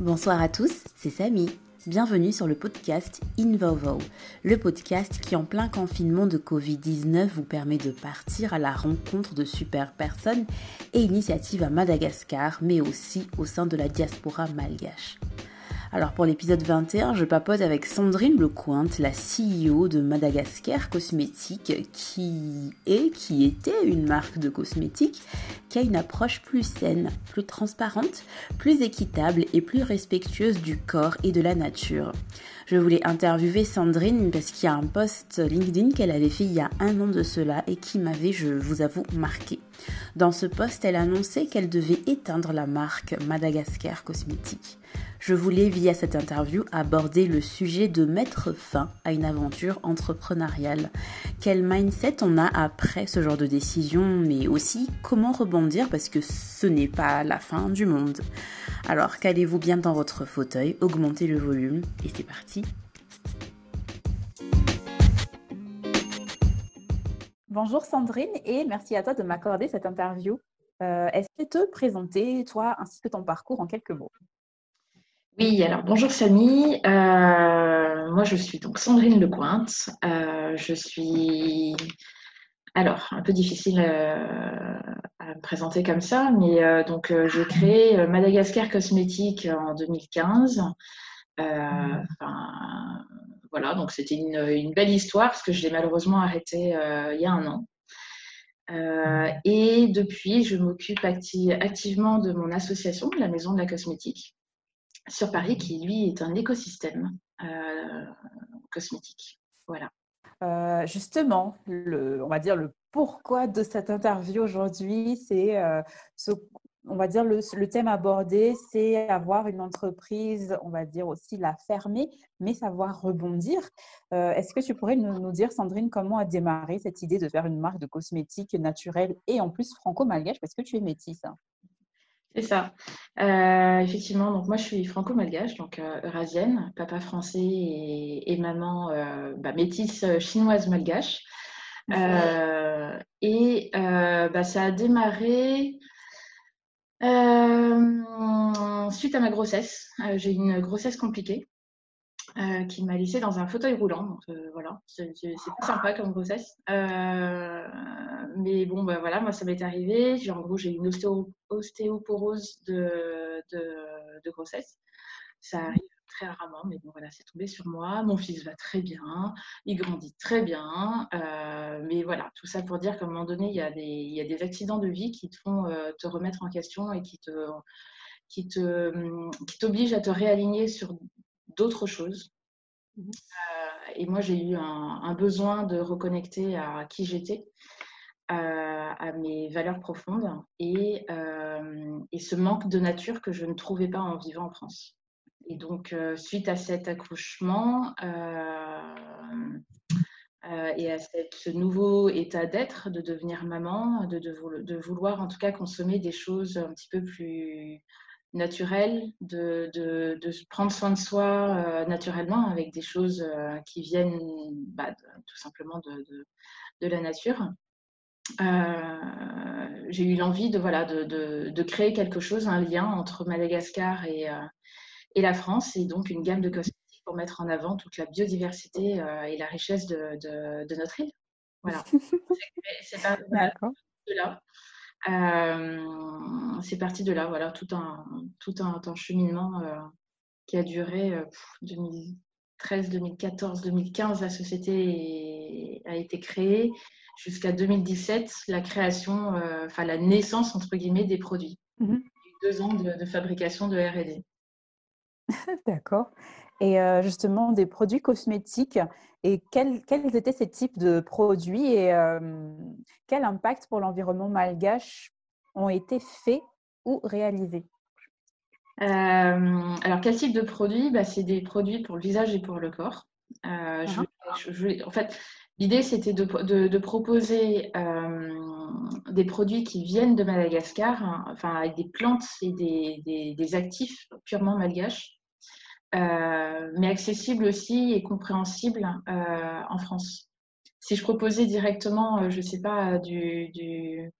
Bonsoir à tous, c'est Samy. Bienvenue sur le podcast Invovo, le podcast qui en plein confinement de Covid-19 vous permet de partir à la rencontre de super personnes et initiatives à Madagascar, mais aussi au sein de la diaspora malgache. Alors pour l'épisode 21, je papote avec Sandrine Lecointe, la CEO de Madagascar Cosmétiques, qui est, qui était une marque de cosmétiques qui a une approche plus saine, plus transparente, plus équitable et plus respectueuse du corps et de la nature. Je voulais interviewer Sandrine parce qu'il y a un post LinkedIn qu'elle avait fait il y a un an de cela et qui m'avait, je vous avoue, marqué. Dans ce post, elle annonçait qu'elle devait éteindre la marque Madagascar Cosmétiques. Je voulais, via cette interview, aborder le sujet de mettre fin à une aventure entrepreneuriale. Quel mindset on a après ce genre de décision, mais aussi comment rebondir parce que ce n'est pas la fin du monde. Alors, calez-vous bien dans votre fauteuil, augmentez le volume et c'est parti. Bonjour Sandrine et merci à toi de m'accorder cette interview. Euh, est-ce que te présenter, toi, ainsi que ton parcours en quelques mots? Oui, alors bonjour Samy. Euh, moi, je suis donc Sandrine Lecointe. Euh, je suis. Alors, un peu difficile euh, à me présenter comme ça, mais donc j'ai créé Madagascar Cosmétiques en 2015. Voilà, donc c'était une, belle histoire parce que je l'ai malheureusement arrêté il y a un an. et depuis, je m'occupe activement de mon association, la Maison de la Cosmétique sur Paris, qui lui est un écosystème euh, cosmétique. Voilà. Euh, justement, le, on va dire le pourquoi de cette interview aujourd'hui, c'est euh, ce, on va dire le, thème abordé, c'est avoir une entreprise, on va dire aussi la fermer, mais savoir rebondir. Est-ce que tu pourrais nous, nous, dire, Sandrine, comment a démarré cette idée de faire une marque de cosmétiques naturelle et en plus franco-malgache, parce que tu es métisse hein c'est ça. Euh, effectivement, donc moi je suis franco-malgache, donc euh, eurasienne, papa français et, maman euh, bah, métisse chinoise malgache. et bah, ça a démarré suite à ma grossesse. J'ai eu une grossesse compliquée. Euh, qui m'a laissé dans un fauteuil roulant. Donc, euh, voilà, c'est pas sympa comme grossesse. Euh, mais bon, bah, voilà, moi, ça m'est arrivé. En gros, j'ai une ostéoporose de, grossesse. Ça arrive très rarement, mais bon, voilà, c'est tombé sur moi. Mon fils va très bien, il grandit très bien. mais voilà, tout ça pour dire qu'à un moment donné, il y, a des, il y a des accidents de vie qui te font te remettre en question et qui te qui te qui t'obligent à te réaligner sur d'autres choses. Mmh euh, et moi, j'ai eu un, besoin de reconnecter à qui j'étais, euh, à mes valeurs profondes et, euh, et, ce manque de nature que je ne trouvais pas en vivant en France. Et donc, suite à cet accouchement et à ce nouveau état d'être, de devenir maman, de, de, vouloir en tout cas consommer des choses un petit peu plus naturel, de, de, de, prendre soin de soi euh, naturellement avec des choses euh, qui viennent bah, tout simplement de, de, la nature. Euh, j'ai eu l'envie de, voilà, de, créer quelque chose, un lien entre Madagascar et, et la France, et donc une gamme de cosmétiques pour mettre en avant toute la biodiversité et la richesse de, notre île. Voilà. C'est pas de là. Euh, c'est parti de là, voilà, tout un, tout un, cheminement euh, qui a duré 2013, 2014, 2015. La société a été créée jusqu'à 2017, la création, euh, enfin la naissance entre guillemets des produits. Mmh deux ans de, fabrication de R&D. D'accord. Et justement, des produits cosmétiques, et quels, quels, étaient ces types de produits et quel impact pour l'environnement malgache ont été faits ou réalisés? Alors, quel type de produits? Bah, C'est des produits pour le visage et pour le corps. En fait, l'idée, c'était de, de, proposer des produits qui viennent de Madagascar, hein, enfin, avec des plantes et des, des, des actifs purement malgaches. Euh, mais accessible aussi et compréhensible euh, en France. Si je proposais directement, euh, je ne sais pas, du, du,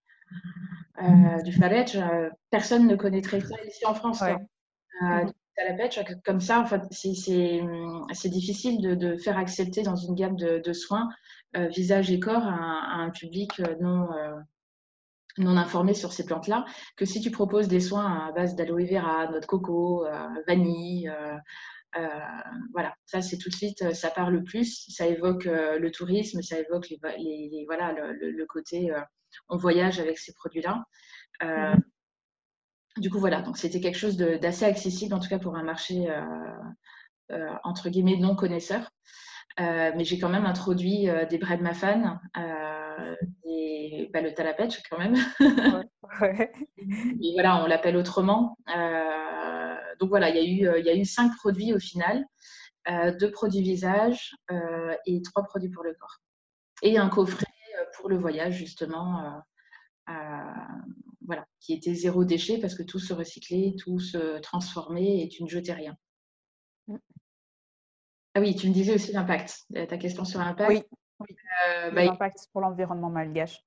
du personne ne connaîtrait ça ici en France. à la pêche, comme ça, en fait, c'est difficile de, de, faire accepter dans une gamme de, de soins euh, visage et corps à, un public non, euh, non informé sur ces plantes-là, que si tu proposes des soins à base d'aloe vera, noix de coco, vanille, voilà, ça c'est tout de suite, ça parle plus, ça évoque le tourisme, ça évoque les, les, voilà, le, le côté on voyage avec ces produits-là. Mmh. Du coup, voilà, donc c'était quelque chose d'assez accessible, en tout cas pour un marché entre guillemets non connaisseur. Euh, mais j'ai quand même introduit euh, des bread mafan, euh, des, bah, le talapetch quand même. Et voilà, on l'appelle autrement. donc voilà, il y, a eu, il y a eu cinq produits au final, deux produits visage et trois produits pour le corps. Et un coffret pour le voyage justement. voilà, qui était zéro déchet parce que tout se recyclait, tout se transformait et tu ne jetais rien. Ah oui, tu me disais aussi l'impact. Euh, ta question sur l'impact. Oui, euh, bah, l'impact pour l'environnement malgache.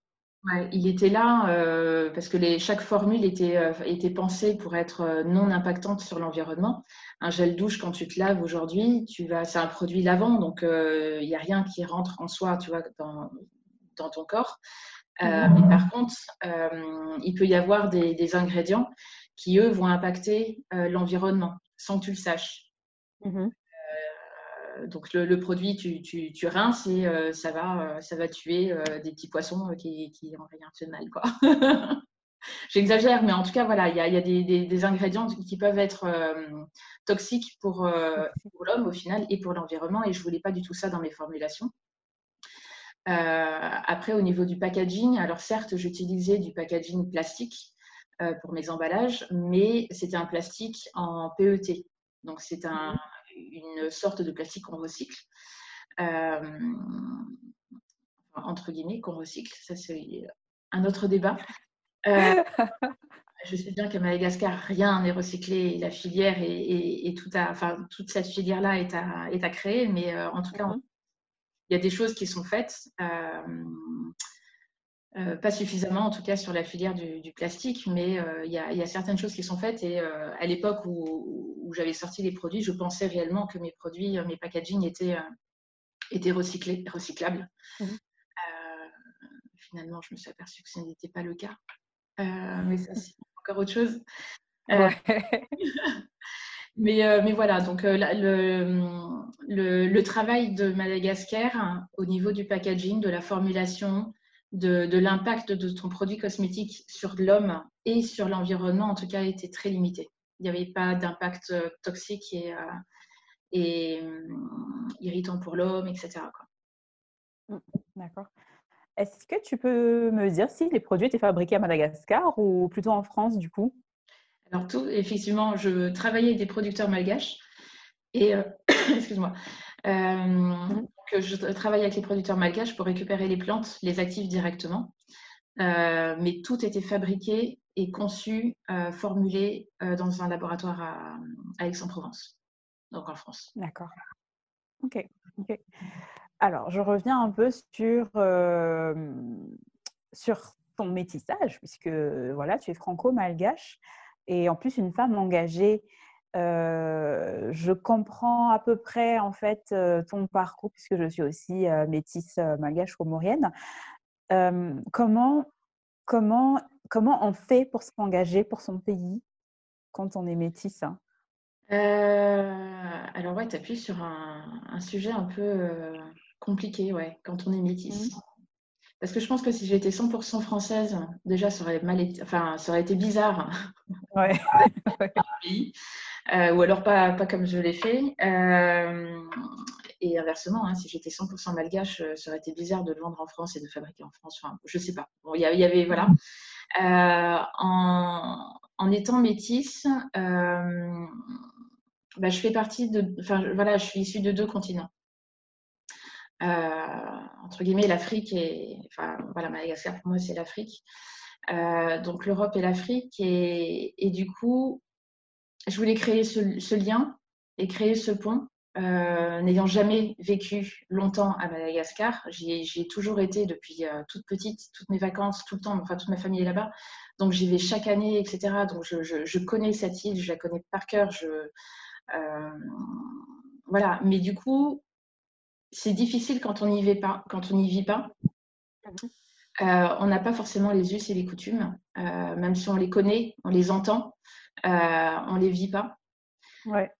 il était là euh, parce que les, chaque formule était, était pensée pour être non impactante sur l'environnement. Un gel douche, quand tu te laves aujourd'hui, c'est un produit lavant, donc il n'y a rien qui rentre en soi, tu vois, dans, dans ton corps. Mmh. mais par contre, il peut y avoir des, des, ingrédients qui, eux, vont impacter l'environnement sans que tu le saches. Mmh donc le, produit, tu, tu, rinces et euh, ça, va, euh, ça va tuer euh, des petits poissons qui, qui n'ont rien fait de mal. Quoi. J'exagère, mais en tout cas, voilà, il y a, y a des, des, ingrédients qui peuvent être toxiques pour, pour l'homme au final et pour l'environnement. Et je ne voulais pas du tout ça dans mes formulations. après, au niveau du packaging, alors certes, j'utilisais du packaging plastique pour mes emballages, mais c'était un plastique en PET. Donc, c'est un, une sorte de plastique qu'on recycle. Euh, entre guillemets, qu'on recycle. Ça, c'est un autre débat. Euh, je sais bien qu'à Madagascar, rien n'est recyclé. La filière et, tout à, enfin, toute cette filière-là est à, est à créer. Mais euh, en tout cas, il y a des choses qui sont faites. Euh, pas suffisamment, en tout cas, sur la filière du, plastique, mais euh, il y, a certaines choses qui sont faites. Et euh, à l'époque où, j'avais sorti les produits, je pensais réellement que mes produits, mes packaging étaient, étaient recyclés, recyclables. Mmh. finalement, je me suis aperçue que ce n'était pas le cas. mais ça, c'est encore autre chose. mais, mais, voilà, donc le, le, le, travail de Madagascar au niveau du packaging, de la formulation, de, l'impact de ton produit cosmétique sur l'homme et sur l'environnement, en tout cas, était très limité. Il n'y avait pas d'impact euh, toxique et, euh, et hum, irritant pour l'homme, etc. Mmh, d'accord. Est-ce que tu peux me dire si les produits étaient fabriqués à Madagascar ou plutôt en France, du coup? Alors, tout, effectivement, je travaillais avec des producteurs malgaches et, euh, excuse-moi, mmh je travaille avec les producteurs malgaches pour récupérer les plantes, les actifs directement. Euh, mais tout était fabriqué et conçu, euh, formulé euh, dans un laboratoire à, Aix-en-Provence, donc en France. D'accord. Ok. Alors, je reviens un peu sur, sur ton métissage, puisque voilà, tu es franco-malgache et en plus une femme engagée euh, je comprends à peu près en fait euh, ton parcours puisque je suis aussi euh, métisse malgache comorienne. comment, comment, comment on fait pour s'engager pour son pays quand on est métisse? Hein? Alors ouais, tu appuies sur un, un, sujet un peu compliqué ouais, quand on est métisse. Mmh. Parce que je pense que si j'étais 100% française, déjà, ça aurait, mal été, enfin, ça aurait été bizarre. Ouais. Euh, ou alors pas, pas comme je l'ai fait. Euh, et inversement, hein, si j'étais 100% malgache, euh, ça aurait été bizarre de le vendre en France et de fabriquer en France. Enfin, je sais pas. Bon, il y, avait, voilà. en, en, étant métisse, bah, je fais partie de, enfin, voilà, je suis issue de deux continents. entre guillemets, l'Afrique et, enfin, voilà, Madagascar pour moi, c'est l'Afrique. donc l'Europe et l'Afrique. Et, et, du coup, je voulais créer ce, lien et créer ce pont n'ayant jamais vécu longtemps à Madagascar, j'ai toujours été depuis toute petite, toutes mes vacances, tout le temps, enfin toute ma famille est là-bas. Donc j'y vais chaque année, etc. Donc je, connais cette île, je la connais par cœur. Je, voilà. Mais du coup, c'est difficile quand on n'y vit pas. Quand on n'y vit pas. Euh, on n'a pas forcément les us et les coutumes, euh, même si on les connaît, on les entend, euh, on ne les vit pas. Ouais.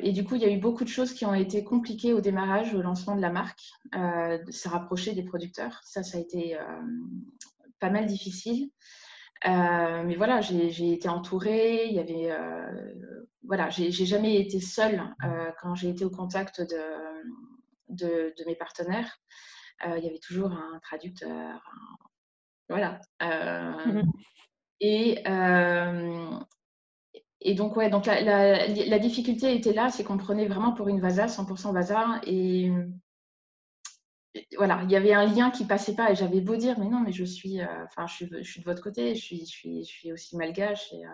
et du coup, il y a eu beaucoup de choses qui ont été compliquées au démarrage, au lancement de la marque, de se rapprocher des producteurs. Ça, ça a été pas mal difficile. mais voilà, j'ai été entourée. Il y avait, voilà, j'ai jamais été seule quand j'ai été au contact de, de mes partenaires. Euh, il y avait toujours un traducteur. Voilà. Euh, mmh et, euh, et donc, ouais, donc la, la, difficulté était là, c'est qu'on prenait vraiment pour une Vasa, 100% Vasa. Et voilà, il y avait un lien qui passait pas. Et j'avais beau dire, mais non, mais je suis, enfin, je, suis, je suis de votre côté, je suis, je suis, je suis aussi malgache et,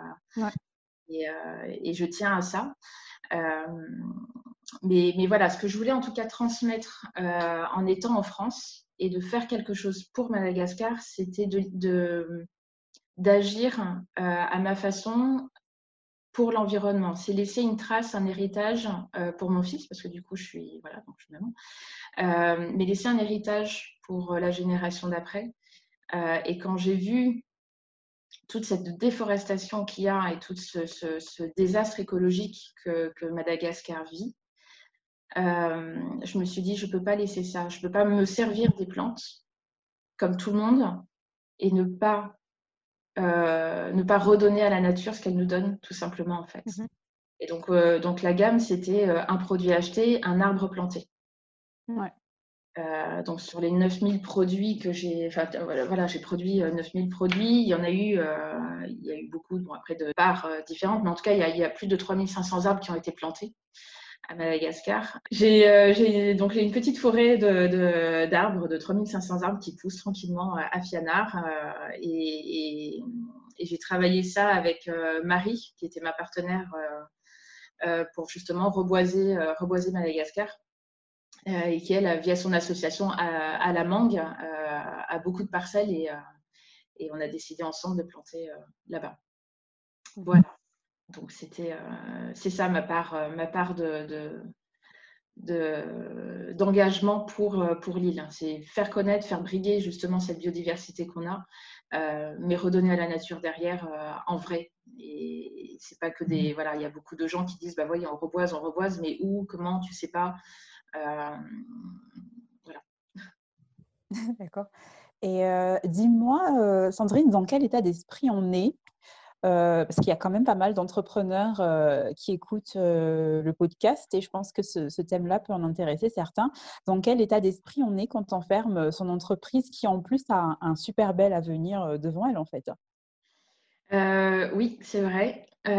et, et, je tiens à ça. Mais, mais, voilà, ce que je voulais en tout cas transmettre euh, en étant en France et de faire quelque chose pour Madagascar, c'était de, d'agir euh, à ma façon pour l'environnement. C'est laisser une trace, un héritage euh, pour mon fils, parce que du coup, je suis, voilà, donc maman, mais laisser un héritage pour la génération d'après. et quand j'ai vu toute cette déforestation qu'il y a et tout ce, désastre écologique que, que Madagascar vit, euh, je me suis dit, je ne peux pas laisser ça. Je ne peux pas me servir des plantes comme tout le monde et ne pas, euh, ne pas redonner à la nature ce qu'elle nous donne, tout simplement, en fait. Mhm. Et donc, euh, donc, la gamme, c'était un produit acheté, un arbre planté. donc sur les 9000 produits que j'ai, enfin voilà, j'ai produit 9000 produits, il y en a eu, il y a eu beaucoup, bon après de parts différentes, mais en tout cas il y a, il y a plus de 3500 arbres qui ont été plantés à Madagascar. Euh, j'ai donc une petite forêt d'arbres, de, de, 3500 arbres qui poussent tranquillement à Fianard. Euh, et, j'ai travaillé ça avec euh, Marie, qui était ma partenaire, pour justement reboiser, reboiser Madagascar. et qui, elle, via son association à, la mangue, a beaucoup de parcelles et, et, on a décidé ensemble de planter là-bas. Voilà. Donc c'était, euh, c'est ça ma part, euh, ma part de, d'engagement pour, euh, pour l'île. Hein. C'est faire connaître, faire briller justement cette biodiversité qu'on a, mais redonner à la nature derrière en vrai. Et c'est pas que des. Mmh. Voilà, il y a beaucoup de gens qui disent bah voyez, on reboise, on reboise, mais où, comment, tu sais pas. voilà. D'accord. Et dis-moi, Sandrine, dans quel état d'esprit on est euh, parce qu'il y a quand même pas mal d'entrepreneurs euh, qui écoutent euh, le podcast et je pense que ce, thème-là peut en intéresser certains. Dans quel état d'esprit on est quand on ferme son entreprise qui en plus a un, super bel avenir devant elle en fait? Oui, c'est vrai. ça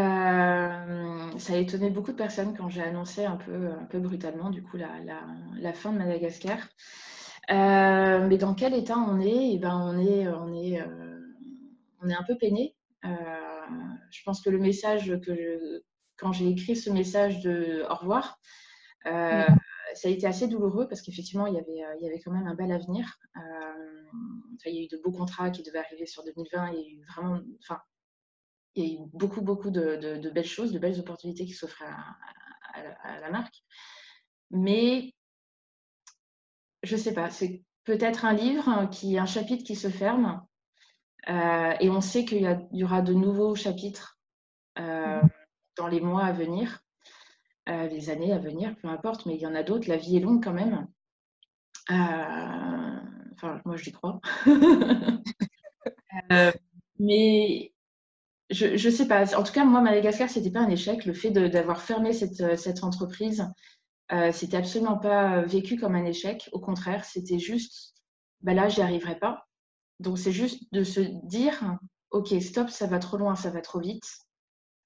a étonné beaucoup de personnes quand j'ai annoncé un peu, un peu brutalement du coup la, la, fin de Madagascar. mais dans quel état on est? Eh ben, on est, on est, on est un peu peiné je pense que le message que quand j'ai écrit ce message de au revoir, euh, ça a été assez douloureux parce qu'effectivement, il, y avait, euh, il y avait quand même un bel avenir. Euh, il y a eu de beaux contrats qui devaient arriver sur 2020. Il y a eu vraiment, enfin, il y a eu beaucoup, beaucoup de, belles choses, de belles opportunités qui s'offraient à, la marque. Mais je ne sais pas, c'est peut-être un livre, qui, un chapitre qui se ferme. Et on sait qu'il y, aura de nouveaux chapitres euh, dans les mois à venir, euh, les années à venir, peu importe, mais il y en a d'autres. La vie est longue quand même. Euh, enfin, moi, j'y crois. mais je ne sais pas. En tout cas, moi, Madagascar, ce n'était pas un échec. Le fait d'avoir fermé cette, entreprise, euh, c'était absolument pas vécu comme un échec. Au contraire, c'était juste, ben là, j'y arriverai pas. Donc, c'est juste de se dire, OK, stop, ça va trop loin, ça va trop vite.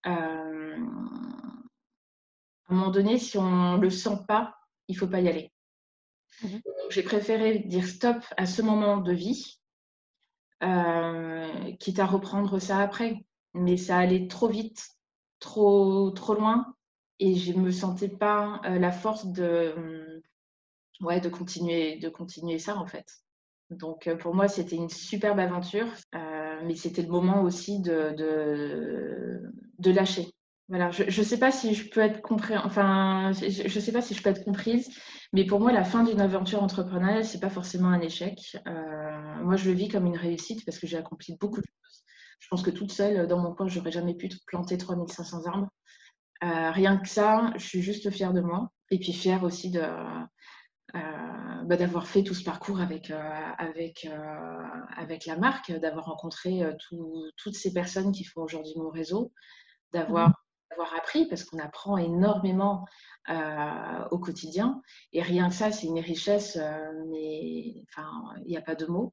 Euh, à un moment donné, si on ne le sent pas, il ne faut pas y aller. Mhm. J'ai préféré dire stop à ce moment de vie, euh, quitte à reprendre ça après. Mais ça allait trop vite, trop, trop loin. et je ne me sentais pas la force de, ouais, de, continuer, de continuer ça en fait. Donc pour moi, c'était une superbe aventure, mais c'était le moment aussi de, de, lâcher. Voilà, je ne sais pas si je peux être compris, enfin, je, sais pas si je peux être comprise, mais pour moi, la fin d'une aventure entrepreneuriale, c'est pas forcément un échec. Euh, moi, je le vis comme une réussite parce que j'ai accompli beaucoup de choses. Je pense que toute seule, dans mon coin, j'aurais jamais pu planter 3500 arbres. Euh, rien que ça, je suis juste fière de moi. Et puis fière aussi de, euh, bah, d'avoir fait tout ce parcours avec, avec, avec la marque, d'avoir rencontré toutes ces personnes qui font aujourd'hui mon réseau, d'avoir avoir appris parce qu'on apprend énormément euh, au quotidien. Et rien que ça, c'est une richesse, euh, mais enfin, il n'y a pas de mots.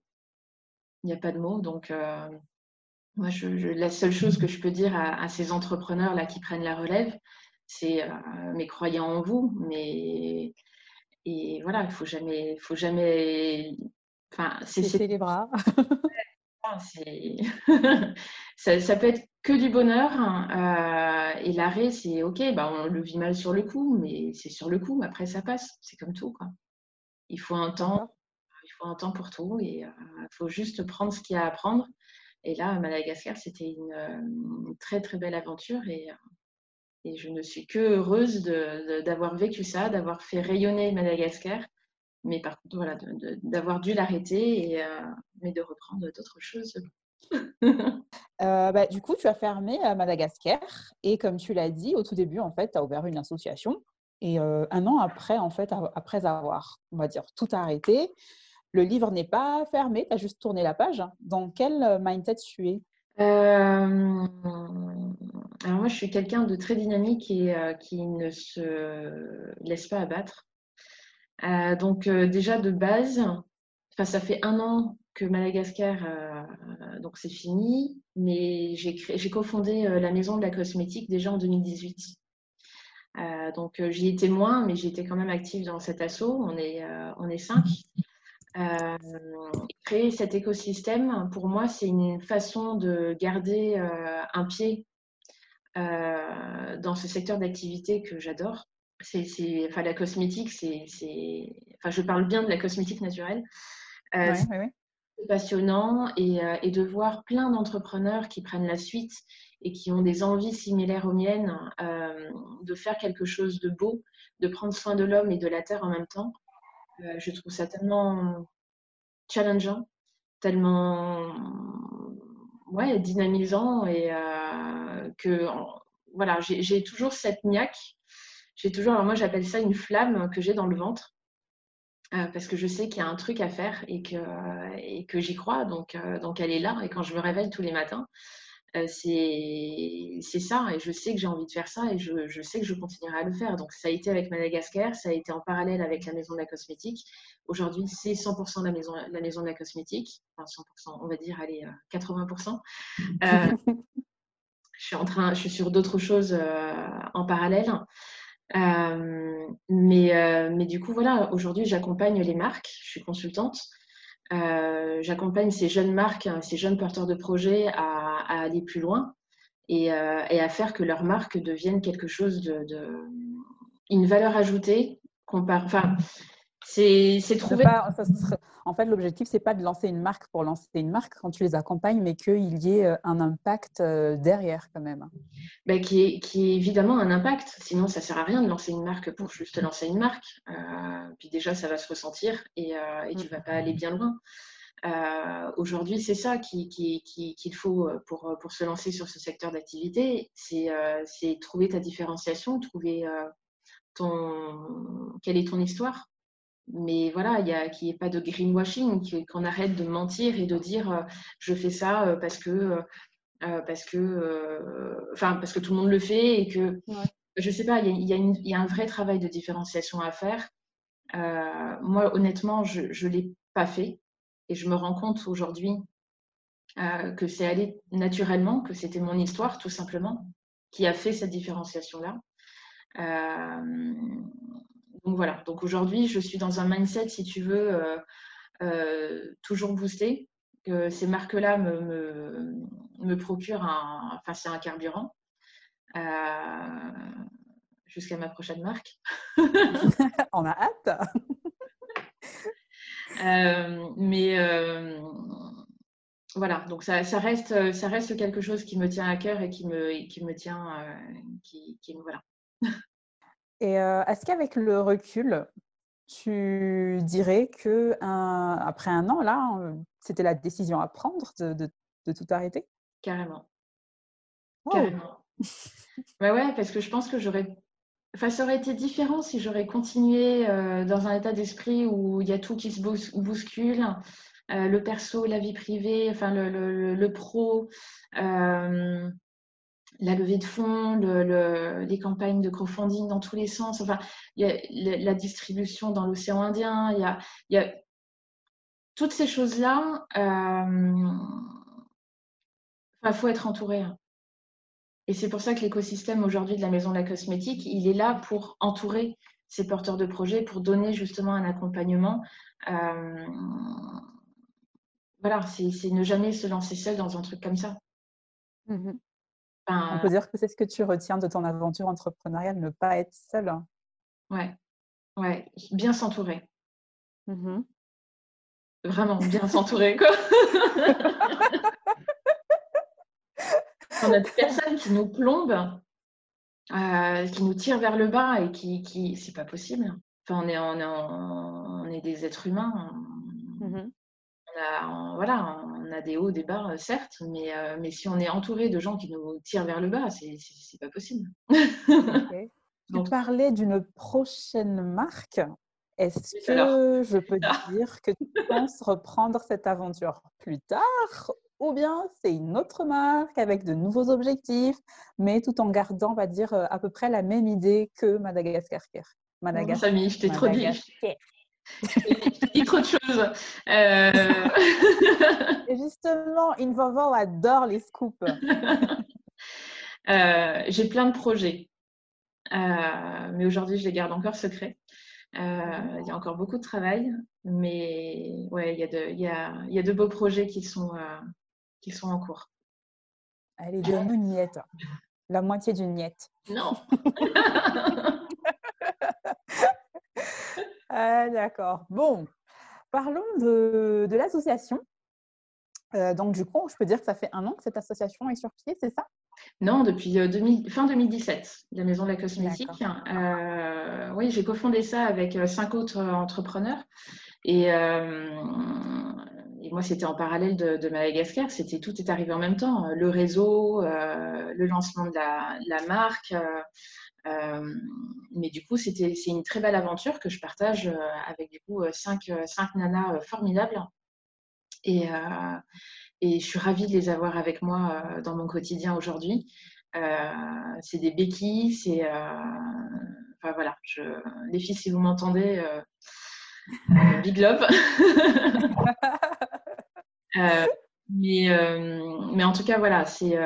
Il n'y a pas de mots. Donc, euh, moi, je, la seule chose que je peux dire à, ces entrepreneurs-là qui prennent la relève, c'est mais croyez en vous. Mais et voilà, il faut jamais, faut jamais. Enfin, c'est les bras. ça, ça, peut être que du bonheur. Euh, et l'arrêt, c'est OK, bah, on le vit mal sur le coup, mais c'est sur le coup. Après, ça passe. C'est comme tout. Quoi. Il faut un temps. Il faut un temps pour tout et il euh, faut juste prendre ce qu'il y a à prendre. Et là, à Madagascar, c'était une, euh, très très belle aventure et, et je ne suis que heureuse d'avoir vécu ça, d'avoir fait rayonner Madagascar mais par contre, voilà, d'avoir dû l'arrêter, et, mais de reprendre d'autres choses. Euh, bah, du coup, tu as fermé à Madagascar et comme tu l'as dit au tout début, en fait, tu as ouvert une association. Et euh, un an après, en fait, après avoir, on va dire, tout arrêté, le livre n'est pas fermé, tu as juste tourné la page. Dans quel euh, mindset tu es? Alors moi, je suis quelqu'un de très dynamique et qui ne se laisse pas abattre. donc déjà de base, ça fait un an que Madagascar, euh, donc c'est fini, mais j'ai cofondé euh, la maison de la cosmétique déjà en 2018. Euh, donc j'y étais moins, mais j'étais quand même active dans cet assaut. On est, on est cinq. Créer cet écosystème, pour moi, c'est une façon de garder un pied dans ce secteur d'activité que j'adore. C'est, enfin, la cosmétique, c'est, enfin, je parle bien de la cosmétique naturelle. Euh, oui, passionnant euh, et, de voir plein d'entrepreneurs qui prennent la suite et qui ont des envies similaires aux miennes euh, de faire quelque chose de beau, de prendre soin de l'homme et de la terre en même temps. Euh, je trouve ça tellement challengeant, tellement ouais, dynamisant et que voilà, j'ai toujours cette niaque. J'ai toujours, alors moi j'appelle ça une flamme que j'ai dans le ventre euh, parce que je sais qu'il y a un truc à faire et que, et que j'y crois, donc, euh, donc elle est là. Et quand je me réveille tous les matins, euh, c'est ça. Et je sais que j'ai envie de faire ça et je, je, sais que je continuerai à le faire. Donc ça a été avec Madagascar, ça a été en parallèle avec la maison de la cosmétique. Aujourd'hui, c'est 100% la maison, la maison de la cosmétique. Enfin, 100%, on va dire, allez, 80%. je suis en train, je suis sur d'autres choses en parallèle. Euh, mais, euh, mais du coup, voilà, aujourd'hui, j'accompagne les marques, je suis consultante. Euh, j'accompagne ces jeunes marques, ces jeunes porteurs de projets à, aller plus loin et, et, à faire que leur marque devienne quelque chose de, de une valeur ajoutée. Enfin, c'est trouver. en fait, l'objectif, c'est pas de lancer une marque pour lancer une marque quand tu les accompagnes, mais qu'il y ait euh, un impact euh, derrière quand même. Ben, qui, est, qui est évidemment un impact. Sinon, ça sert à rien de lancer une marque pour juste lancer une marque. Euh, puis déjà, ça va se ressentir et, et tu vas pas aller bien loin. Aujourd'hui, c'est ça qu'il qui, qui, faut pour, pour se lancer sur ce secteur d'activité, c'est trouver ta différenciation, trouver ton, quelle est ton histoire, mais voilà, il y a qu'il n'y ait pas de greenwashing, qu'on arrête de mentir et de dire euh, je fais ça euh, parce que euh, parce que enfin parce que tout le monde le fait et que je sais pas, il y a, y a, un vrai travail de différenciation à faire. moi, honnêtement, je ne l'ai pas fait et je me rends compte aujourd'hui que c'est allé naturellement, que c'était mon histoire tout simplement qui a fait cette différenciation là. Donc voilà, donc aujourd'hui, je suis dans un mindset, si tu veux, euh, euh, toujours boosté. Que ces marques-là me, me, procurent un, enfin, c'est un carburant. Euh, jusqu'à ma prochaine marque. On a hâte. mais voilà, donc ça, reste, ça reste quelque chose qui me tient à cœur et qui me, qui me tient, qui, qui, voilà. Et est-ce qu'avec le recul, tu dirais que après un an, là, c'était la décision à prendre de, tout arrêter? Carrément. Carrément. ouais, ouais, parce que je pense que j'aurais. Enfin, ça aurait été différent si j'aurais continué dans un état d'esprit où il y a tout qui se bouscule, le perso, la vie privée, enfin le, pro la levée de fonds, les campagnes de crowdfunding dans tous les sens. Enfin, il y a la distribution dans l'océan Indien. Il y a, toutes ces choses-là. Il euh, faut être entouré. Hein. Et c'est pour ça que l'écosystème aujourd'hui de la Maison de la Cosmétique, il est là pour entourer ces porteurs de projets, pour donner justement un accompagnement. Euh, voilà, c'est ne jamais se lancer seul dans un truc comme ça. Mmh on peut dire que c'est ce que tu retiens de ton aventure entrepreneuriale, ne pas être seule. Ouais, ouais, bien s'entourer. Mmh Vraiment, bien s'entourer, quoi. on a des personnes qui nous plombent, euh, qui nous tirent vers le bas et qui, qui c'est pas possible. Enfin, on est, on est, on est des êtres humains. Mmh voilà, on a des hauts, des bas, euh, certes, mais, euh, mais si on est entouré de gens qui nous tirent vers le bas, c'est pas possible. Tu parlais d'une prochaine marque. Est-ce que je peux dire que tu penses reprendre cette aventure plus tard ou bien c'est une autre marque avec de nouveaux objectifs, mais tout en gardant, on va dire, euh, à peu près la même idée que Madagascar. Madagascar. Bon, je t'ai trop dit. Dis trop de choses. Euh... Et justement, Involvo adore les scoops. Euh, j'ai plein de projets, euh, mais aujourd'hui, je les garde encore secrets. Euh, il y a encore beaucoup de travail, mais ouais, il y, a de, il, y a, il y a de beaux projets qui sont, qui sont en cours. Allez, donne une miette. La moitié d'une miette. Non. Ah, d'accord. Bon, parlons de, l'association. Euh, donc, du coup, je peux dire que ça fait un an que cette association est sur pied, c'est ça? Non, depuis euh, fin 2017, la Maison de la Cosmétique. Euh, oui, j'ai cofondé ça avec cinq autres entrepreneurs. Et, moi, c'était en parallèle de, Madagascar. C'était tout est arrivé en même temps. Le réseau, le lancement de la marque, mais du coup, c'était, c'est une très belle aventure que je partage euh, avec du coup euh, cinq, cinq nanas formidables. Et, et, je suis ravie de les avoir avec moi dans mon quotidien aujourd'hui. c'est des béquilles, c'est. enfin voilà, les filles, si vous m'entendez, big love. mais, mais en tout cas, voilà, c'est,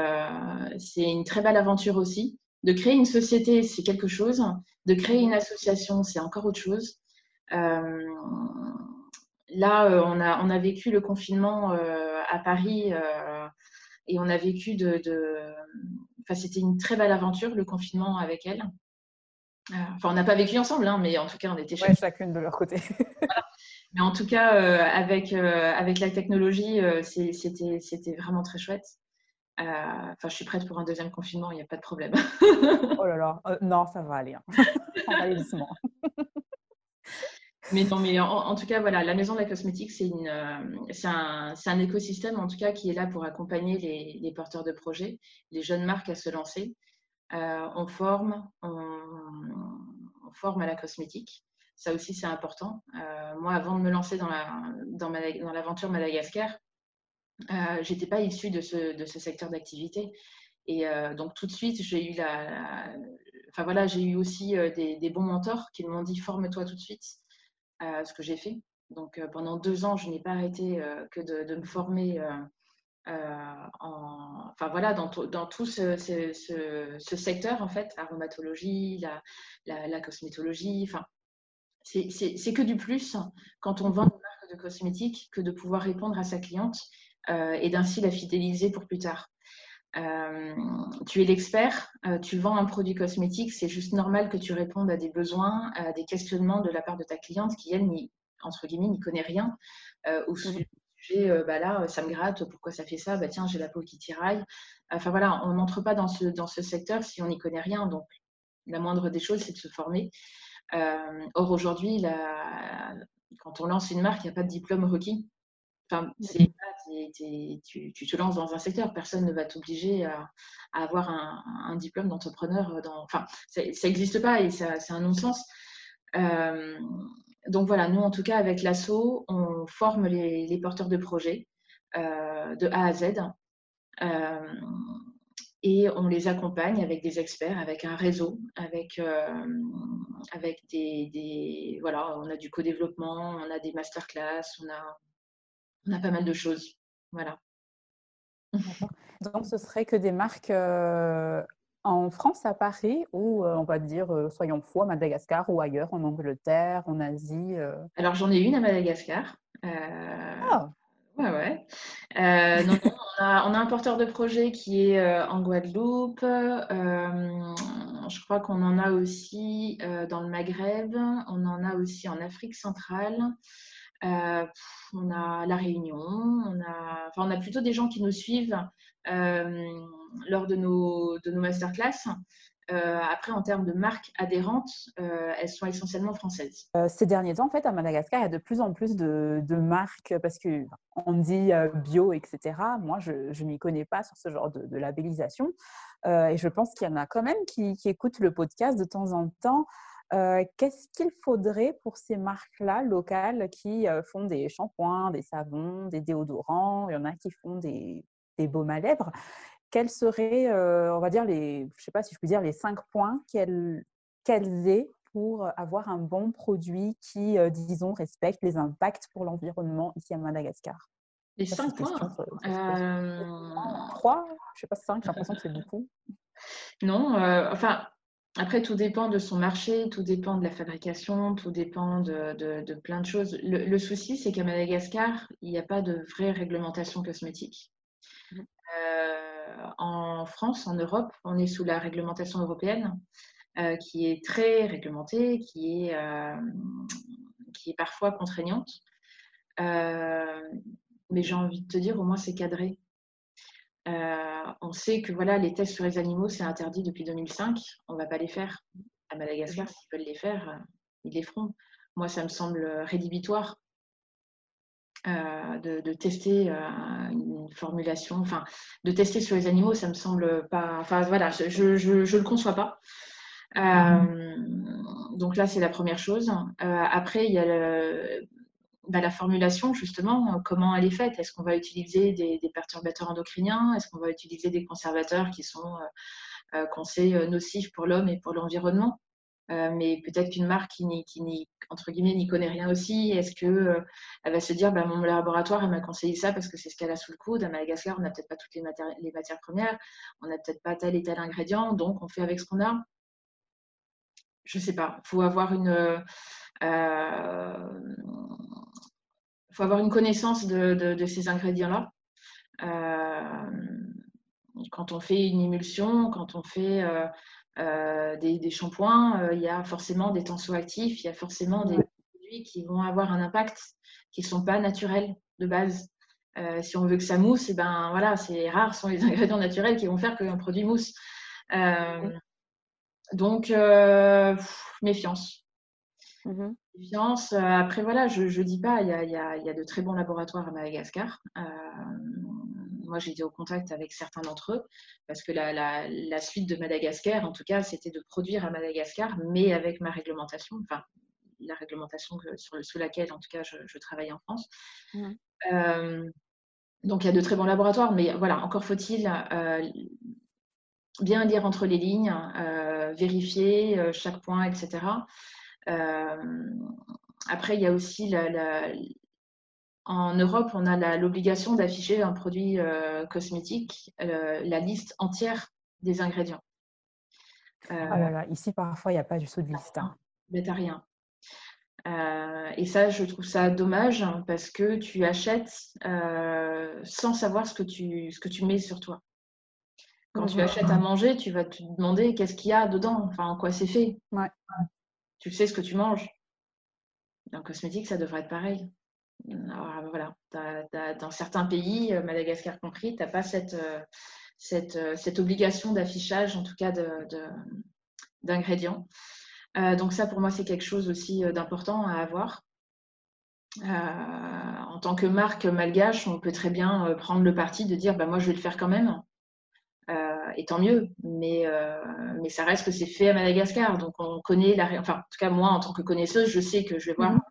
c'est une très belle aventure aussi. De créer une société, c'est quelque chose. De créer une association, c'est encore autre chose. Euh, là, euh, on, a, on a vécu le confinement euh, à Paris et on a vécu de. Enfin, c'était une très belle aventure, le confinement avec elle. Enfin, on n'a pas vécu ensemble, hein, mais en tout cas, on était ouais, chacune de leur côté. Mais en tout cas, avec, avec la technologie, c'était vraiment très chouette. Euh, enfin, je suis prête pour un deuxième confinement, il n'y a pas de problème. oh là là, euh, non, ça va aller. Hein. ça va aller doucement. Mais non, mais en, tout cas, voilà, la maison de la cosmétique, c'est euh, un, un, écosystème en tout cas qui est là pour accompagner les, les porteurs de projets, les jeunes marques à se lancer. on forme, on, forme à la cosmétique. Ça aussi, c'est important. moi, avant de me lancer dans l'aventure dans Madagascar, euh, j'étais pas issue de ce, de ce secteur d'activité. Et euh, donc tout de suite, j'ai eu la, enfin voilà, j'ai eu aussi euh, des, bons mentors qui m'ont dit forme-toi tout de suite, ce que j'ai fait. Donc pendant deux ans, je n'ai pas arrêté que de, me former. en, enfin voilà, dans, dans tout ce, ce, secteur en fait, aromatologie, la, la, cosmétologie, enfin c'est que du plus quand on vend une marque de cosmétiques que de pouvoir répondre à sa cliente euh, et d'ainsi la fidéliser pour plus tard. tu es l'expert, tu vends un produit cosmétique, c'est juste normal que tu répondes à des besoins, à des questionnements de la part de ta cliente qui, elle, entre guillemets, n'y connaît rien. ou mmh. sujet, bah là, ça me gratte, pourquoi ça fait ça bah Tiens, j'ai la peau qui tiraille. Enfin voilà, on n'entre pas dans ce, dans ce secteur si on n'y connaît rien. Donc, la moindre des choses, c'est de se former. or, aujourd'hui, quand on lance une marque, il n'y a pas de diplôme requis. Enfin, c'est tu, te lances dans un secteur, personne ne va t'obliger à, avoir un, diplôme d'entrepreneur. Enfin, ça n'existe pas et c'est un non-sens. Euh, donc voilà, nous en tout cas avec l'ASSO, on forme les, porteurs de projets euh, de A à Z euh, et on les accompagne avec des experts, avec un réseau, avec, avec des, des, Voilà, on a du co-développement, on a des masterclass, on a, on a pas mal de choses. Voilà. Donc, ce serait que des marques euh, en France, à Paris, ou euh, on va dire, euh, soyons fous, à Madagascar ou ailleurs, en Angleterre, en Asie Alors, j'en ai une à Madagascar. Ah Ouais, ouais. on, a, on, a, un porteur de projet qui est en Guadeloupe. je crois qu'on en a aussi dans le Maghreb. On en a aussi en Afrique centrale. Euh, on a La Réunion, on a, enfin, on a plutôt des gens qui nous suivent euh, lors de nos, de nos masterclass. Euh, après, en termes de marques adhérentes, elles sont essentiellement françaises. ces derniers temps, en fait, à Madagascar, il y a de plus en plus de, marques parce que on dit bio, etc. Moi, je ne m'y connais pas sur ce genre de, labellisation. et je pense qu'il y en a quand même qui, qui, écoutent le podcast de temps en temps. Euh, qu'est-ce qu'il faudrait pour ces marques-là locales qui euh, font des shampoings, des savons, des déodorants, il y en a qui font des, des baumes à lèvres Quels seraient, euh, on va dire, les, je ne sais pas si je peux dire, les cinq points qu'elles aient pour avoir un bon produit qui, disons, respecte les impacts pour l'environnement ici à Madagascar? Les cinq points? Trois? Je ne sais pas, cinq, j'ai l'impression que c'est beaucoup. Non, enfin, après, tout dépend de son marché, tout dépend de la fabrication, tout dépend de, plein de choses. Le, souci, c'est qu'à Madagascar, il n'y a pas de vraie réglementation cosmétique. Euh, en France, en Europe, on est sous la réglementation européenne, euh, qui est très réglementée, qui est, euh, qui est parfois contraignante. mais j'ai envie de te dire, au moins, c'est cadré. Euh, on sait que voilà, les tests sur les animaux, c'est interdit depuis 2005. On ne va pas les faire. À Madagascar, s'ils veulent les faire, euh, ils les feront. Moi, ça me semble rédhibitoire euh, de, tester une formulation, enfin, de tester sur les animaux, ça me semble pas. Enfin, voilà, je ne le conçois pas. Mmh. donc là, c'est la première chose. après, il y a le, bah, la formulation, justement, euh, comment elle est faite. Est-ce qu'on va utiliser des, perturbateurs endocriniens? Est-ce qu'on va utiliser des conservateurs qui sont, euh, euh, nocifs pour l'homme et pour l'environnement? Mais peut-être qu'une marque qui, qui entre guillemets, n'y connaît rien aussi, est-ce qu'elle elle va se dire, bah, mon laboratoire, elle m'a conseillé ça parce que c'est ce qu'elle a sous le coude. À Madagascar, on n'a peut-être pas toutes les, matières premières, on n'a peut-être pas tel et tel ingrédient, donc on fait avec ce qu'on a. Je ne sais pas. Il faut avoir une, faut avoir une connaissance de, ces ingrédients-là. Euh, quand on fait une émulsion, quand on fait euh, des, shampoings, il y a forcément des tensioactifs, il y a forcément des produits qui vont avoir un impact qui ne sont pas naturels de base. si on veut que ça mousse, et eh ben voilà, c'est rare sont les ingrédients naturels qui vont faire qu'un produit mousse. donc méfiance. Mmh après, voilà, je ne dis pas, il y, a, y, a, y a, de très bons laboratoires à Madagascar. Euh, moi, j'ai été au contact avec certains d'entre eux parce que la, la, la, suite de Madagascar, en tout cas, c'était de produire à Madagascar, mais avec ma réglementation, enfin, la réglementation sur, sous laquelle, en tout cas, je, je travaille en France. Mmh. Euh, donc, il y a de très bons laboratoires, mais voilà, encore faut-il bien lire entre les lignes, vérifier chaque point, etc. Euh, après, il y a aussi la, en Europe, on a l'obligation d'afficher un produit euh, cosmétique, euh, la liste entière des ingrédients. oh là là, ici, parfois, il n'y a pas du tout de liste. Hein. Mais tu rien. et ça, je trouve ça dommage parce que tu achètes sans savoir ce que tu, ce que tu mets sur toi. Quand tu achètes à manger, tu vas te demander qu'est-ce qu'il y a dedans, enfin en quoi c'est fait. Ouais. Tu sais ce que tu manges. En cosmétique, ça devrait être pareil. Alors, voilà, dans certains pays, euh, Madagascar compris, tu n'as pas cette, euh, cette, euh, obligation d'affichage, en tout cas d'ingrédients. Donc ça, pour moi, c'est quelque chose aussi d'important à avoir. en tant que marque malgache, on peut très bien prendre le parti de dire bah, moi, je vais le faire quand même. Et tant mieux, mais, mais ça reste que c'est fait à Madagascar. Donc on connaît la. Enfin, en tout cas, moi, en tant que connaisseuse, je sais que je vais voir mhm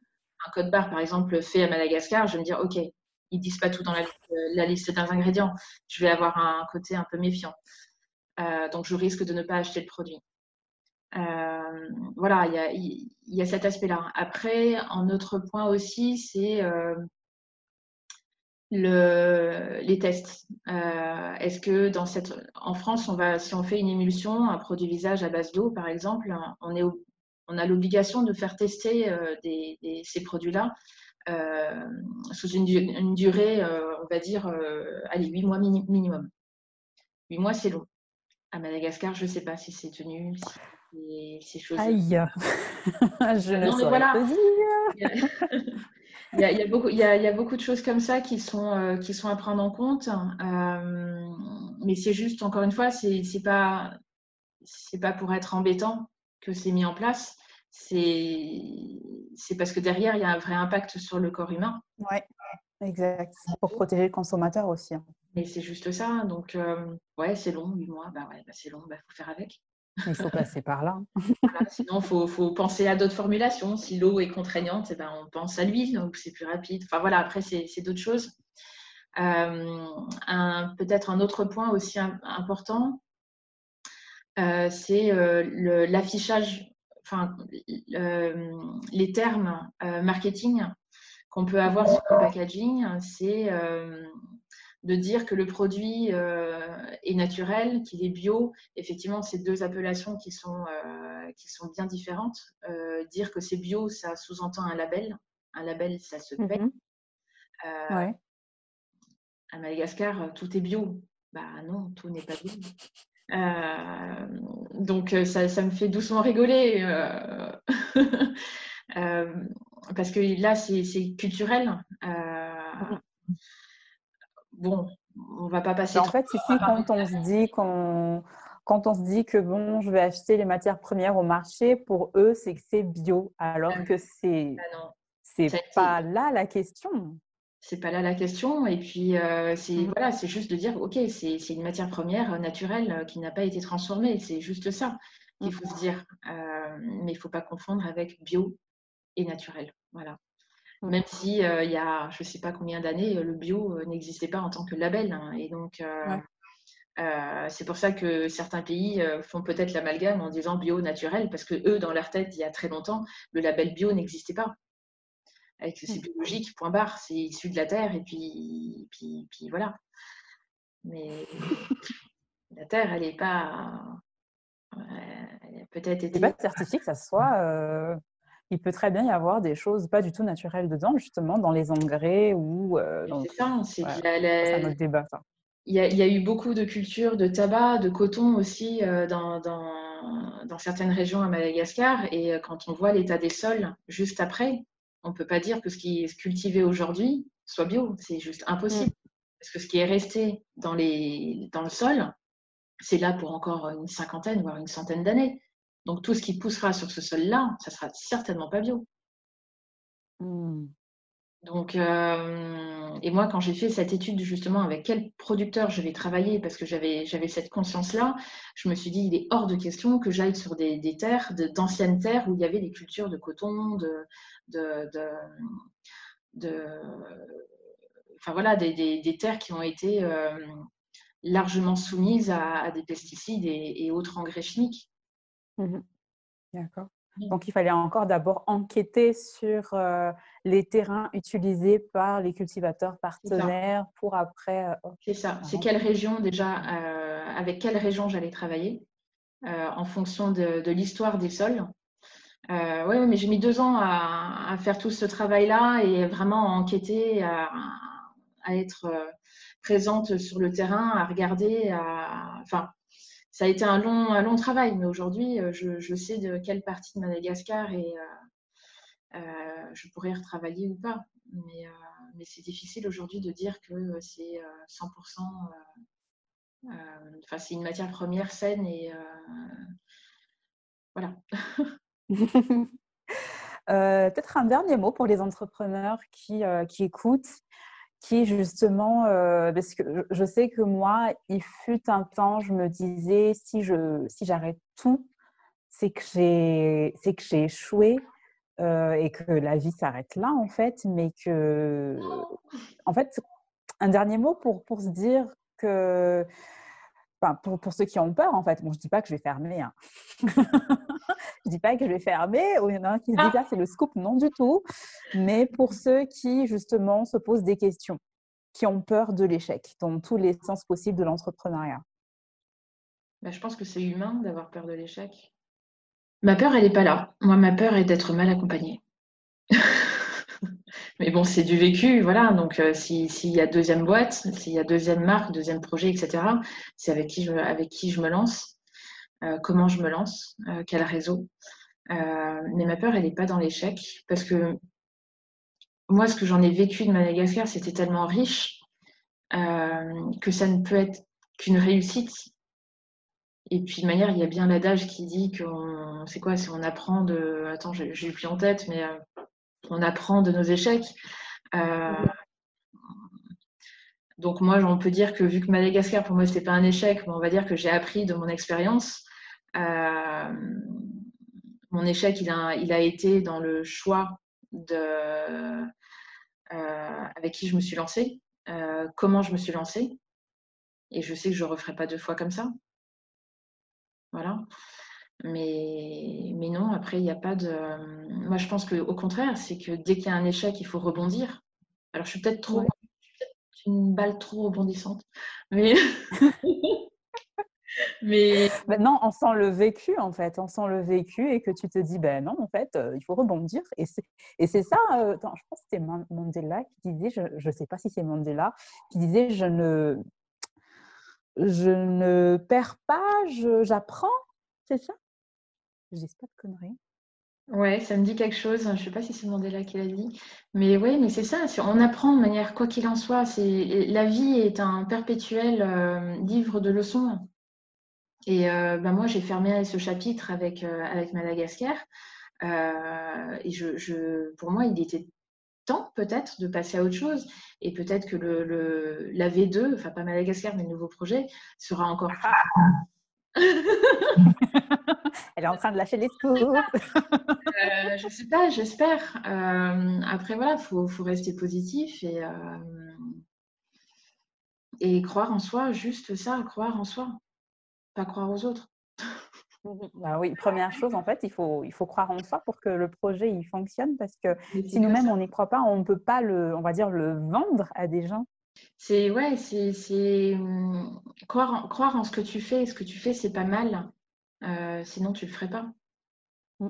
un code barre, par exemple, fait à Madagascar, je vais me dire, OK, ils disent pas tout dans la, liste des ingrédients. Je vais avoir un côté un peu méfiant. Euh, donc, je risque de ne pas acheter le produit. Euh, voilà, il y a, cet aspect-là. Après, un autre point aussi, c'est euh, le, les tests. Est-ce que dans cette, en France, on va, si on fait une émulsion, un produit visage à base d'eau, par exemple, on est on a l'obligation de faire tester euh, ces produits-là euh, sous une, durée, euh, on va dire, allez, 8 mois minimum. 8 mois, c'est long. À Madagascar, je ne sais pas si c'est tenu, si c'est chose. Aïe Je ne sais pas Il y, a, il, y a beaucoup, il, y a, beaucoup, de choses comme ça qui sont, qui sont à prendre en compte. mais c'est juste, encore une fois, c'est n'est pas, pas pour être embêtant que c'est mis en place c'est parce que derrière, il y a un vrai impact sur le corps humain. Oui, exact. Pour protéger le consommateur aussi. Hein. Et c'est juste ça. Donc, euh, ouais, c'est long, 8 mois. Bah ouais, bah c'est long, il bah, faut faire avec. Il faut passer par là. sinon, il faut, penser à d'autres formulations. Si l'eau est contraignante, eh ben, on pense à l'huile, donc c'est plus rapide. Enfin voilà, après, c'est d'autres choses. Euh, Peut-être un autre point aussi important, euh, c'est euh, l'affichage enfin, les termes marketing qu'on peut avoir sur le packaging, c'est de dire que le produit euh, est naturel, qu'il est bio. Effectivement, c'est deux appellations qui sont, qui sont bien différentes. dire que c'est bio, ça sous-entend un label. Un label, ça se paye. ouais. À Madagascar, tout est bio. Bah non, tout n'est pas bio. Euh, donc euh, ça, ça, me fait doucement rigoler euh, parce que là c'est culturel. Bon, on va pas passer. En fait, ici, quand on se dit qu'on quand on se dit que bon, je vais acheter les matières premières au marché, pour eux, c'est que c'est bio, alors ah que c'est ah c'est pas là la question c'est pas là la question. Et puis, euh, c'est mmh. voilà, c'est juste de dire, OK, c'est une matière première naturelle qui n'a pas été transformée. C'est juste ça qu'il faut se dire. Euh, mais il ne faut pas confondre avec bio et naturel. Voilà. Même si il y a, je ne sais pas combien d'années, le bio n'existait pas en tant que label. Hein. et donc, c'est pour ça que certains pays font peut-être l'amalgame en disant bio naturel, parce que eux, dans leur tête, il y a très longtemps, le label bio n'existait pas avec c'est biologique, point barre, c'est issu de la terre et puis, puis, puis voilà. Mais la terre, elle n'est pas. Peut-être été. pas certifié que ça soit. Euh, il peut très bien y avoir des choses pas du tout naturelles dedans, justement, dans les engrais ou. Euh, c'est ça, c'est ouais, notre débat, ça. Il y, a, il y, a, eu beaucoup de cultures de tabac, de coton aussi euh, dans, dans, dans, certaines régions à Madagascar. Et quand on voit l'état des sols juste après, on ne peut pas dire que ce qui est cultivé aujourd'hui soit bio. C'est juste impossible. Mm. Parce que ce qui est resté dans, les, dans le sol, c'est là pour encore une cinquantaine, voire une centaine d'années. Donc tout ce qui poussera sur ce sol-là, ça sera certainement pas bio. Mm. Donc, euh, et moi, quand j'ai fait cette étude justement avec quel producteur je vais travailler, parce que j'avais, j'avais cette conscience-là, je me suis dit, il est hors de question que j'aille sur des, terres, d'anciennes terres où il y avait des cultures de coton, de, de, enfin voilà, des, terres qui ont été euh, largement soumises à, des pesticides et, autres engrais chimiques. Mmh D'accord. Donc, il fallait encore d'abord enquêter sur euh, les terrains utilisés par les cultivateurs partenaires pour après. Euh, c'est ça. C'est quelle région déjà, euh, avec quelle région j'allais travailler en fonction de, l'histoire des sols. oui, mais j'ai mis deux ans à, faire tout ce travail-là et vraiment à enquêter, à, à être présente sur le terrain, à regarder, à... enfin, ça a été un long, un long travail, mais aujourd'hui, je, je, sais de quelle partie de Madagascar et je pourrais retravailler ou pas. Mais, mais c'est difficile aujourd'hui de dire que c'est 100%, enfin, c'est une matière première saine et voilà. Peut-être un dernier mot pour les entrepreneurs qui, qui écoutent qui justement, euh, parce que je sais que moi, il fut un temps, je me disais, si je si j'arrête tout, c'est que j'ai c'est que j'ai échoué euh, et que la vie s'arrête là en fait, mais que en fait, un dernier mot pour pour se dire que Enfin, pour, pour, ceux qui ont peur, en fait. Bon, je ne dis pas que je vais fermer. Hein. je ne dis pas que je vais fermer. il y en a un qui se dit, ah, c'est le scoop. Non, du tout. Mais pour ceux qui, justement, se posent des questions, qui ont peur de l'échec, dans tous les sens possibles de l'entrepreneuriat. Bah, je pense que c'est humain d'avoir peur de l'échec. Ma peur, elle n'est pas là. Moi, ma peur est d'être mal accompagnée. Mais bon, c'est du vécu, voilà. Donc, euh, s'il y a deuxième boîte, s'il y a deuxième marque, deuxième projet, etc., c'est avec qui je, avec qui je me lance, euh, comment je me lance, euh, quel réseau. mais ma peur, elle n'est pas dans l'échec, parce que moi, ce que j'en ai vécu de Madagascar, c'était tellement riche que ça ne peut être qu'une réussite. Et puis, de manière, il y a bien l'adage qui dit qu'on, c'est quoi, si on apprend de, attends, j'ai plus en tête, mais on apprend de nos échecs. Euh, donc moi, on peut dire que vu que Madagascar, pour moi, ce n'était pas un échec, on va dire que j'ai appris de mon expérience. Euh, mon échec, il a, été dans le choix euh, avec qui je me suis lancée, comment je me suis lancée. Et je sais que je ne referai pas deux fois comme ça. Voilà. Mais, mais non, après, il n'y a pas de. Moi, je pense qu'au contraire, c'est que dès qu'il y a un échec, il faut rebondir. Alors, je suis peut-être trop. une balle trop rebondissante. Mais. mais. non, on sent le vécu, en fait. On sent le vécu et que tu te dis, ben non, en fait, euh, il faut rebondir. Et c'est ça, euh, je pense que c'était Mandela qui disait, je ne sais pas si c'est Mandela, qui disait, je ne. Je ne perds pas, j'apprends, c'est ça? Je dis pas de conneries. Ouais, ça me dit quelque chose. Je ne sais pas si c'est Mandela qui l'a dit. Mais oui, mais c'est ça. On apprend de manière, quoi qu'il en soit. La vie est un perpétuel euh, livre de leçons. Et euh, ben moi, j'ai fermé ce chapitre avec, euh, avec Madagascar. et je, pour moi, il était temps peut-être de passer à autre chose. Et peut-être que le, la V2, enfin pas Madagascar, mais le nouveau projet, sera encore plus Elle est en train de lâcher les scoops. euh, je sais pas, j'espère. Euh, après, voilà, il faut, faut, rester positif et, euh, et croire en soi, juste ça, croire en soi, pas croire aux autres. Bah oui, première chose, en fait, il faut, il faut croire en soi pour que le projet il fonctionne parce que si nous-mêmes on n'y croit pas, on ne peut pas le, on va dire, le vendre à des gens. C'est ouais, c'est hum, croire, croire en ce que tu fais. Ce que tu fais, c'est pas mal. Euh, sinon, tu le ferais pas. Mm.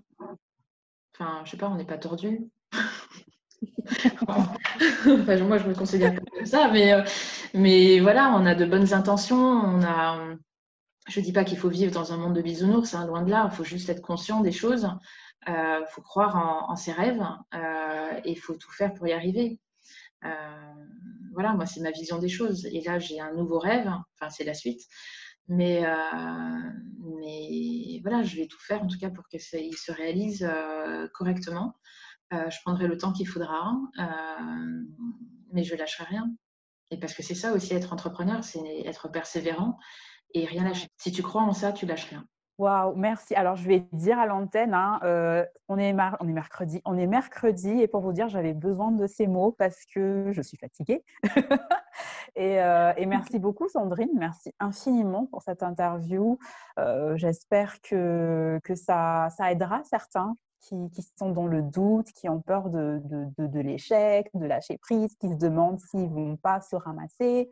Enfin, je sais pas, on n'est pas tordu. moi, je me considère pas comme ça, mais, euh, mais voilà, on a de bonnes intentions. On a, je dis pas qu'il faut vivre dans un monde de bisounours, hein, loin de là. Il faut juste être conscient des choses. Il euh, faut croire en, en ses rêves et il faut tout faire pour y arriver. voilà, moi, c'est ma vision des choses. Et là, j'ai un nouveau rêve. Enfin, c'est la suite. Mais, euh, mais voilà, je vais tout faire en tout cas pour qu'il se réalise euh, correctement. Euh, je prendrai le temps qu'il faudra, mais je lâcherai rien. Et parce que c'est ça aussi être entrepreneur, c'est être persévérant et rien lâcher. Si tu crois en ça, tu lâches rien. Waouh, merci. Alors, je vais dire à l'antenne, hein, euh, on, est mercredi. On est mercredi et pour vous dire, j'avais besoin de ces mots parce que je suis fatiguée. Euh, et, merci beaucoup, Sandrine. Merci infiniment pour cette interview. Euh, j'espère que, ça, aidera certains qui, sont dans le doute, qui ont peur de, de, l'échec, de lâcher prise, qui se demandent s'ils vont pas se ramasser.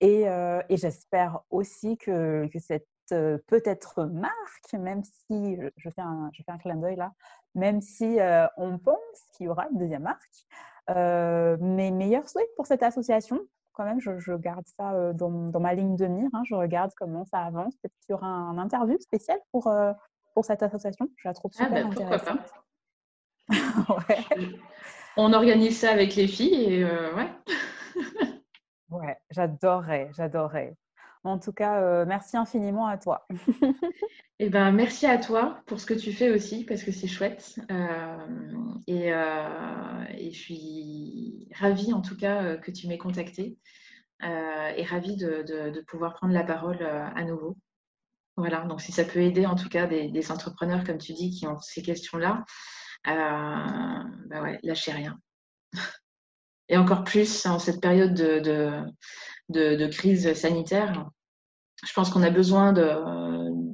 Et, j'espère aussi que, que cette peut-être marque, même si, je fais un, je fais un clin d'œil là, même si euh, on pense qu'il y aura une deuxième marque. Euh, mes meilleurs souhaits pour cette association, quand même, je, garde ça dans, ma ligne de mire. Hein. je regarde comment ça avance. Peut-être qu'il y aura un interview spécial pour, pour cette association. Je la trouve ah, super bah, intéressante. ouais. On organise ça avec les filles et ouais. ouais, j'adorerais, j'adorerais. En tout cas, merci infiniment à toi. Eh ben, merci à toi pour ce que tu fais aussi, parce que c'est chouette. et, je suis ravie, en tout cas, que tu m'aies contactée et ravie de, pouvoir prendre la parole à nouveau. Voilà, donc si ça peut aider, en tout cas, des, entrepreneurs, comme tu dis, qui ont ces questions-là, bah ouais, lâchez rien. et encore plus en cette période de, de crise sanitaire, je pense qu'on a besoin de,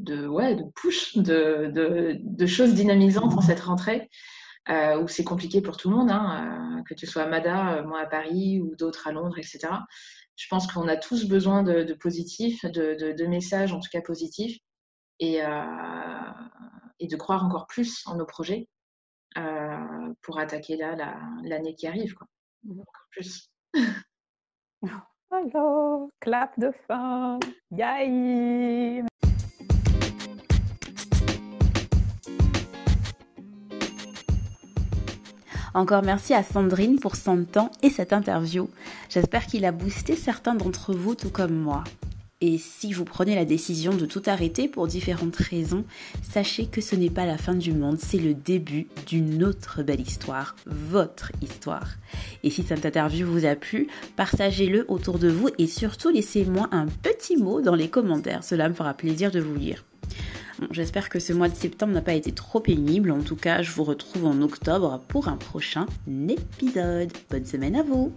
de, ouais, de push, de, de, choses dynamisantes en cette rentrée, euh, où c'est compliqué pour tout le monde, hein, euh, que tu sois à Mada, euh, moi à Paris ou d'autres à Londres, etc. Je pense qu'on a tous besoin de, de positifs, de, messages en tout cas positifs, et, et de croire encore plus en nos projets pour attaquer là l'année qui arrive. Quoi. Encore plus. Clap de fin. Yay Encore merci à Sandrine pour son temps et cette interview. J'espère qu'il a boosté certains d'entre vous tout comme moi. Et si vous prenez la décision de tout arrêter pour différentes raisons, sachez que ce n'est pas la fin du monde, c'est le début d'une autre belle histoire, votre histoire. Et si cette interview vous a plu, partagez-le autour de vous et surtout laissez-moi un petit mot dans les commentaires, cela me fera plaisir de vous lire. J'espère que ce mois de septembre n'a pas été trop pénible, en tout cas je vous retrouve en octobre pour un prochain épisode. Bonne semaine à vous